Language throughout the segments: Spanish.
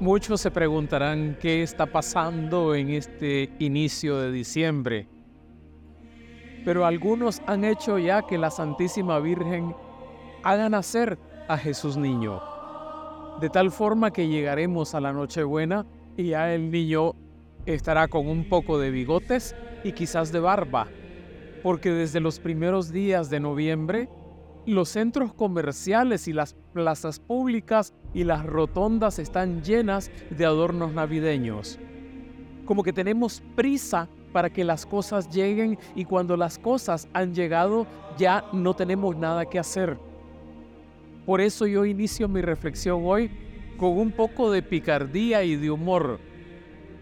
Muchos se preguntarán qué está pasando en este inicio de diciembre. Pero algunos han hecho ya que la Santísima Virgen haga nacer a Jesús niño. De tal forma que llegaremos a la Nochebuena y ya el niño estará con un poco de bigotes y quizás de barba. Porque desde los primeros días de noviembre los centros comerciales y las plazas públicas y las rotondas están llenas de adornos navideños. Como que tenemos prisa para que las cosas lleguen y cuando las cosas han llegado ya no tenemos nada que hacer. Por eso yo inicio mi reflexión hoy con un poco de picardía y de humor.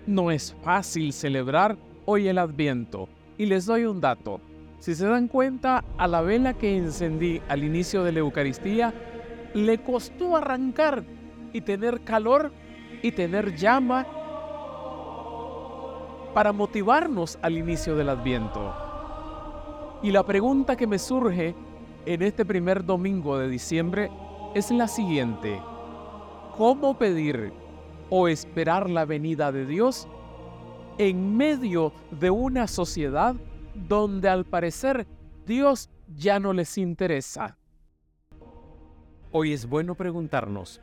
No es fácil celebrar hoy el Adviento. Y les doy un dato. Si se dan cuenta, a la vela que encendí al inicio de la Eucaristía, le costó arrancar y tener calor y tener llama para motivarnos al inicio del Adviento. Y la pregunta que me surge en este primer domingo de diciembre es la siguiente. ¿Cómo pedir o esperar la venida de Dios en medio de una sociedad donde al parecer Dios ya no les interesa. Hoy es bueno preguntarnos,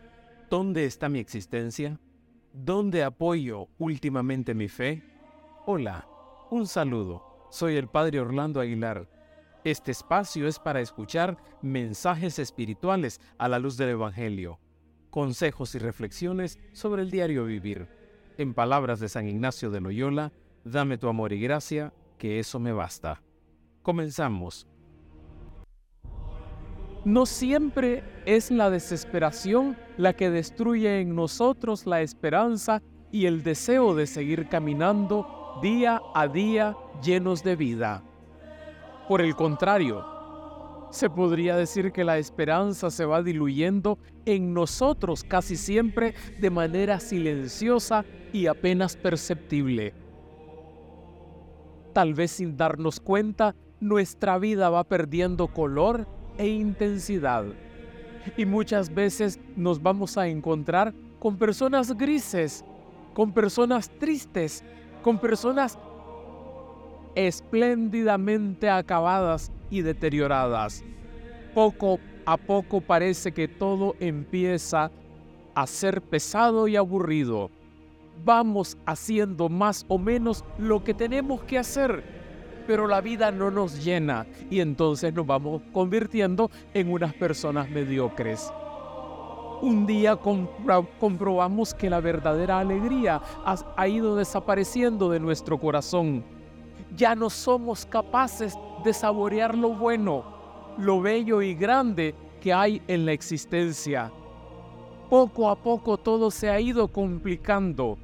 ¿dónde está mi existencia? ¿Dónde apoyo últimamente mi fe? Hola, un saludo. Soy el Padre Orlando Aguilar. Este espacio es para escuchar mensajes espirituales a la luz del Evangelio, consejos y reflexiones sobre el diario vivir. En palabras de San Ignacio de Loyola, dame tu amor y gracia que eso me basta. Comenzamos. No siempre es la desesperación la que destruye en nosotros la esperanza y el deseo de seguir caminando día a día llenos de vida. Por el contrario, se podría decir que la esperanza se va diluyendo en nosotros casi siempre de manera silenciosa y apenas perceptible tal vez sin darnos cuenta, nuestra vida va perdiendo color e intensidad. Y muchas veces nos vamos a encontrar con personas grises, con personas tristes, con personas espléndidamente acabadas y deterioradas. Poco a poco parece que todo empieza a ser pesado y aburrido vamos haciendo más o menos lo que tenemos que hacer, pero la vida no nos llena y entonces nos vamos convirtiendo en unas personas mediocres. Un día comprobamos que la verdadera alegría ha ido desapareciendo de nuestro corazón. Ya no somos capaces de saborear lo bueno, lo bello y grande que hay en la existencia. Poco a poco todo se ha ido complicando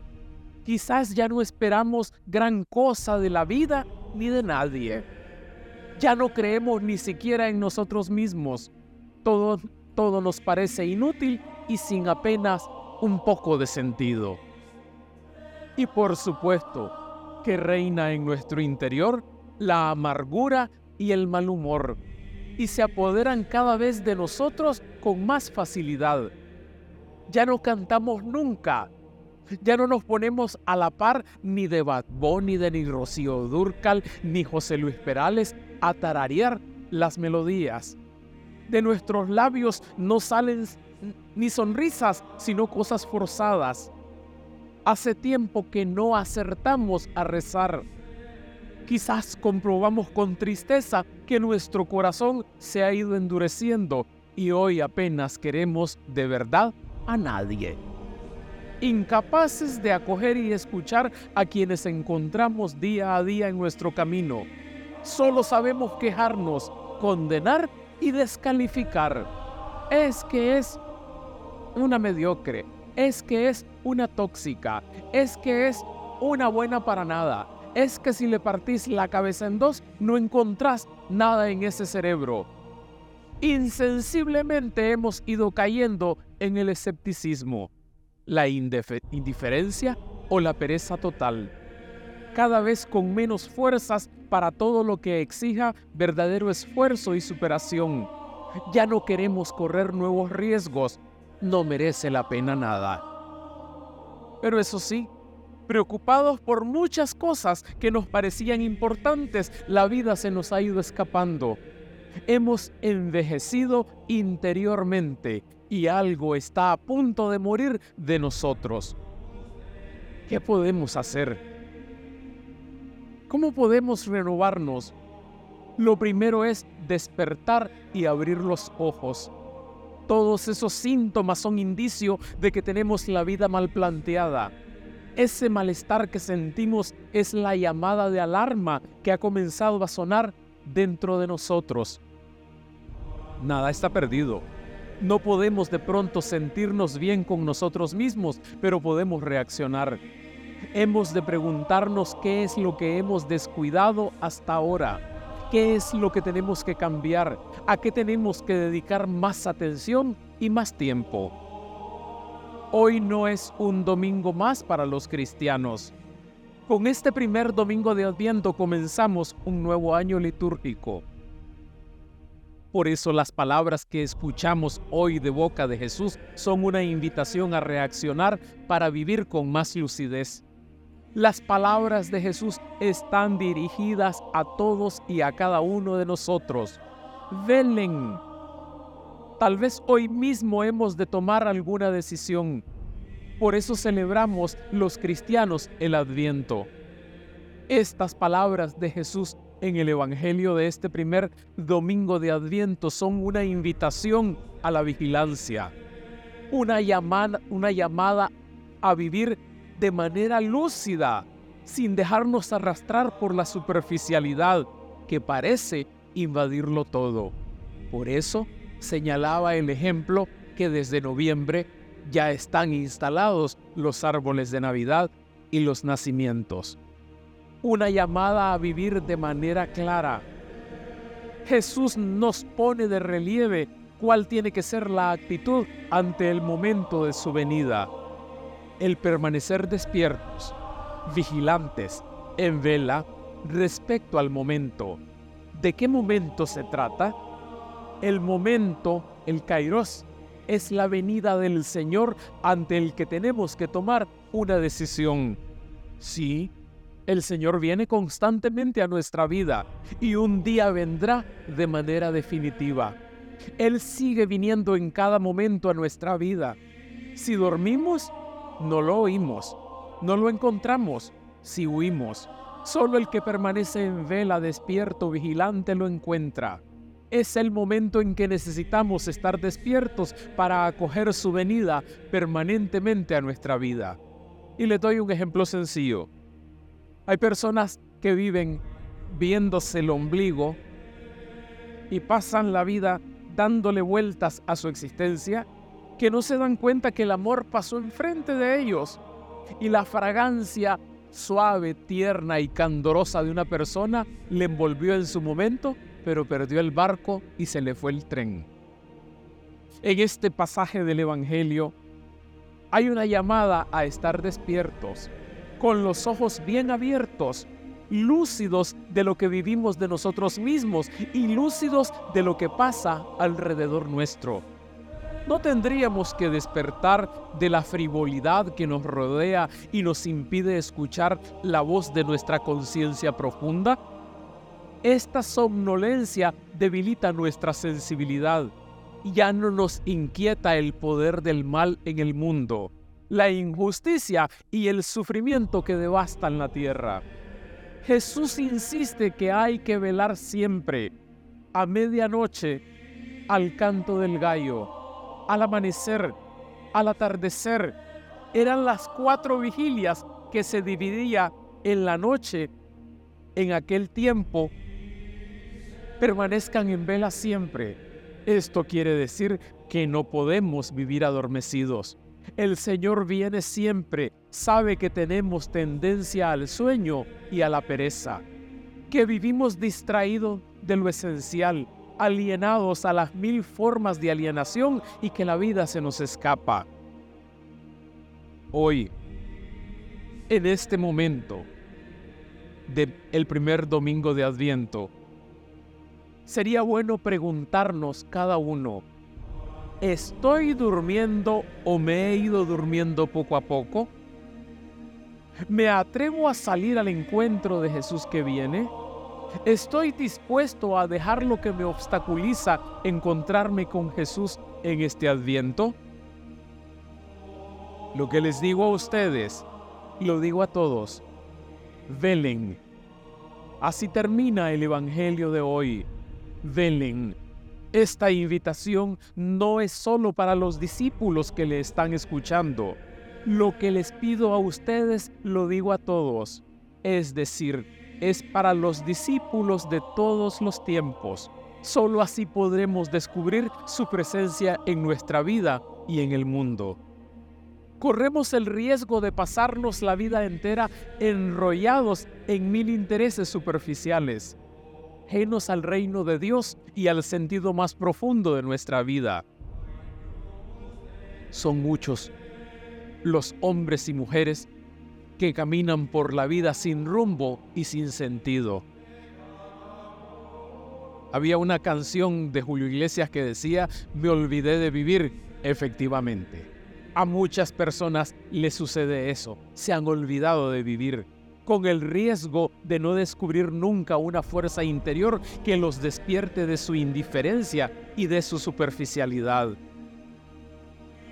Quizás ya no esperamos gran cosa de la vida ni de nadie. Ya no creemos ni siquiera en nosotros mismos. Todo, todo nos parece inútil y sin apenas un poco de sentido. Y por supuesto que reina en nuestro interior la amargura y el mal humor, y se apoderan cada vez de nosotros con más facilidad. Ya no cantamos nunca, ya no nos ponemos a la par ni de Bad ni de ni Rocío Durcal, ni José Luis Perales a tararear las melodías. De nuestros labios no salen ni sonrisas, sino cosas forzadas. Hace tiempo que no acertamos a rezar. Quizás comprobamos con tristeza que nuestro corazón se ha ido endureciendo y hoy apenas queremos de verdad a nadie incapaces de acoger y escuchar a quienes encontramos día a día en nuestro camino. Solo sabemos quejarnos, condenar y descalificar. Es que es una mediocre, es que es una tóxica, es que es una buena para nada, es que si le partís la cabeza en dos no encontrás nada en ese cerebro. Insensiblemente hemos ido cayendo en el escepticismo la indiferencia o la pereza total, cada vez con menos fuerzas para todo lo que exija verdadero esfuerzo y superación. Ya no queremos correr nuevos riesgos, no merece la pena nada. Pero eso sí, preocupados por muchas cosas que nos parecían importantes, la vida se nos ha ido escapando. Hemos envejecido interiormente y algo está a punto de morir de nosotros. ¿Qué podemos hacer? ¿Cómo podemos renovarnos? Lo primero es despertar y abrir los ojos. Todos esos síntomas son indicio de que tenemos la vida mal planteada. Ese malestar que sentimos es la llamada de alarma que ha comenzado a sonar dentro de nosotros. Nada está perdido. No podemos de pronto sentirnos bien con nosotros mismos, pero podemos reaccionar. Hemos de preguntarnos qué es lo que hemos descuidado hasta ahora, qué es lo que tenemos que cambiar, a qué tenemos que dedicar más atención y más tiempo. Hoy no es un domingo más para los cristianos. Con este primer domingo de Adviento comenzamos un nuevo año litúrgico. Por eso las palabras que escuchamos hoy de boca de Jesús son una invitación a reaccionar para vivir con más lucidez. Las palabras de Jesús están dirigidas a todos y a cada uno de nosotros. Velen. Tal vez hoy mismo hemos de tomar alguna decisión. Por eso celebramos los cristianos el Adviento. Estas palabras de Jesús en el Evangelio de este primer domingo de Adviento son una invitación a la vigilancia, una llamada, una llamada a vivir de manera lúcida, sin dejarnos arrastrar por la superficialidad que parece invadirlo todo. Por eso señalaba el ejemplo que desde noviembre ya están instalados los árboles de Navidad y los nacimientos una llamada a vivir de manera clara. Jesús nos pone de relieve cuál tiene que ser la actitud ante el momento de su venida. El permanecer despiertos, vigilantes, en vela respecto al momento. ¿De qué momento se trata? El momento, el kairos, es la venida del Señor ante el que tenemos que tomar una decisión. Sí, el Señor viene constantemente a nuestra vida y un día vendrá de manera definitiva. Él sigue viniendo en cada momento a nuestra vida. Si dormimos, no lo oímos, no lo encontramos. Si huimos, solo el que permanece en vela, despierto, vigilante, lo encuentra. Es el momento en que necesitamos estar despiertos para acoger su venida permanentemente a nuestra vida. Y le doy un ejemplo sencillo. Hay personas que viven viéndose el ombligo y pasan la vida dándole vueltas a su existencia, que no se dan cuenta que el amor pasó enfrente de ellos y la fragancia suave, tierna y candorosa de una persona le envolvió en su momento, pero perdió el barco y se le fue el tren. En este pasaje del Evangelio hay una llamada a estar despiertos, con los ojos bien abiertos, lúcidos de lo que vivimos de nosotros mismos y lúcidos de lo que pasa alrededor nuestro. ¿No tendríamos que despertar de la frivolidad que nos rodea y nos impide escuchar la voz de nuestra conciencia profunda? Esta somnolencia debilita nuestra sensibilidad ya no nos inquieta el poder del mal en el mundo la injusticia y el sufrimiento que devastan la tierra. Jesús insiste que hay que velar siempre, a medianoche, al canto del gallo, al amanecer, al atardecer. Eran las cuatro vigilias que se dividía en la noche en aquel tiempo. Permanezcan en vela siempre. Esto quiere decir que no podemos vivir adormecidos. El Señor viene siempre, sabe que tenemos tendencia al sueño y a la pereza, que vivimos distraídos de lo esencial, alienados a las mil formas de alienación y que la vida se nos escapa. Hoy, en este momento del primer domingo de Adviento, sería bueno preguntarnos cada uno, ¿Estoy durmiendo o me he ido durmiendo poco a poco? ¿Me atrevo a salir al encuentro de Jesús que viene? ¿Estoy dispuesto a dejar lo que me obstaculiza encontrarme con Jesús en este adviento? Lo que les digo a ustedes, lo digo a todos. Velen. Así termina el Evangelio de hoy. Velen. Esta invitación no es solo para los discípulos que le están escuchando. Lo que les pido a ustedes lo digo a todos. Es decir, es para los discípulos de todos los tiempos. Solo así podremos descubrir su presencia en nuestra vida y en el mundo. Corremos el riesgo de pasarnos la vida entera enrollados en mil intereses superficiales, al reino de Dios y al sentido más profundo de nuestra vida. Son muchos los hombres y mujeres que caminan por la vida sin rumbo y sin sentido. Había una canción de Julio Iglesias que decía, me olvidé de vivir, efectivamente. A muchas personas les sucede eso, se han olvidado de vivir, con el riesgo de no descubrir nunca una fuerza interior que los despierte de su indiferencia y de su superficialidad.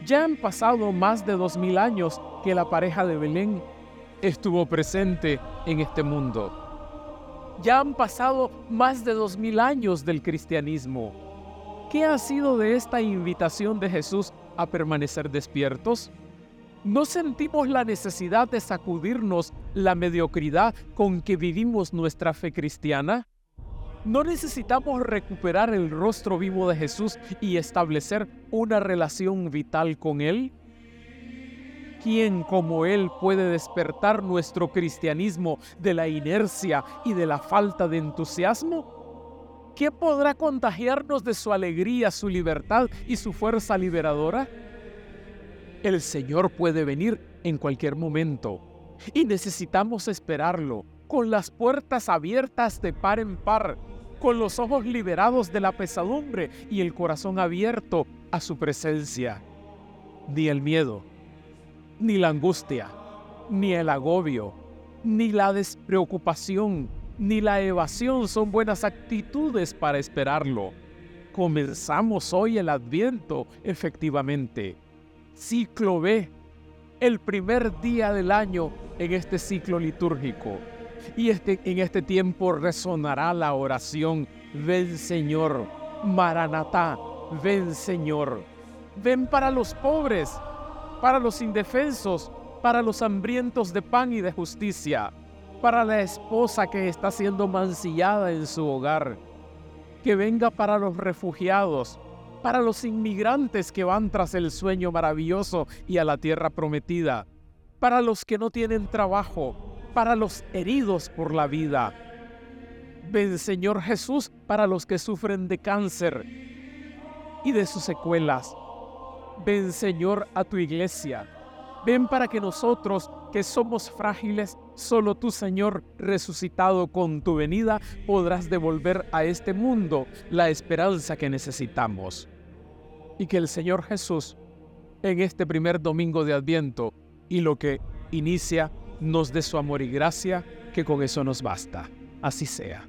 Ya han pasado más de dos mil años que la pareja de Belén estuvo presente en este mundo. Ya han pasado más de dos mil años del cristianismo. ¿Qué ha sido de esta invitación de Jesús a permanecer despiertos? ¿No sentimos la necesidad de sacudirnos la mediocridad con que vivimos nuestra fe cristiana? ¿No necesitamos recuperar el rostro vivo de Jesús y establecer una relación vital con Él? ¿Quién como Él puede despertar nuestro cristianismo de la inercia y de la falta de entusiasmo? ¿Qué podrá contagiarnos de su alegría, su libertad y su fuerza liberadora? El Señor puede venir en cualquier momento y necesitamos esperarlo con las puertas abiertas de par en par, con los ojos liberados de la pesadumbre y el corazón abierto a su presencia. Ni el miedo, ni la angustia, ni el agobio, ni la despreocupación, ni la evasión son buenas actitudes para esperarlo. Comenzamos hoy el adviento, efectivamente. Ciclo B, el primer día del año en este ciclo litúrgico. Y este, en este tiempo resonará la oración, ven Señor, Maranatá, ven Señor. Ven para los pobres, para los indefensos, para los hambrientos de pan y de justicia, para la esposa que está siendo mancillada en su hogar, que venga para los refugiados, para los inmigrantes que van tras el sueño maravilloso y a la tierra prometida, para los que no tienen trabajo, para los heridos por la vida. Ven Señor Jesús para los que sufren de cáncer y de sus secuelas Ven Señor a tu iglesia. Ven para que nosotros que somos frágiles, solo tú Señor resucitado con tu venida podrás devolver a este mundo la esperanza que necesitamos. Y que el Señor Jesús en este primer domingo de Adviento y lo que inicia nos dé su amor y gracia, que con eso nos basta. Así sea.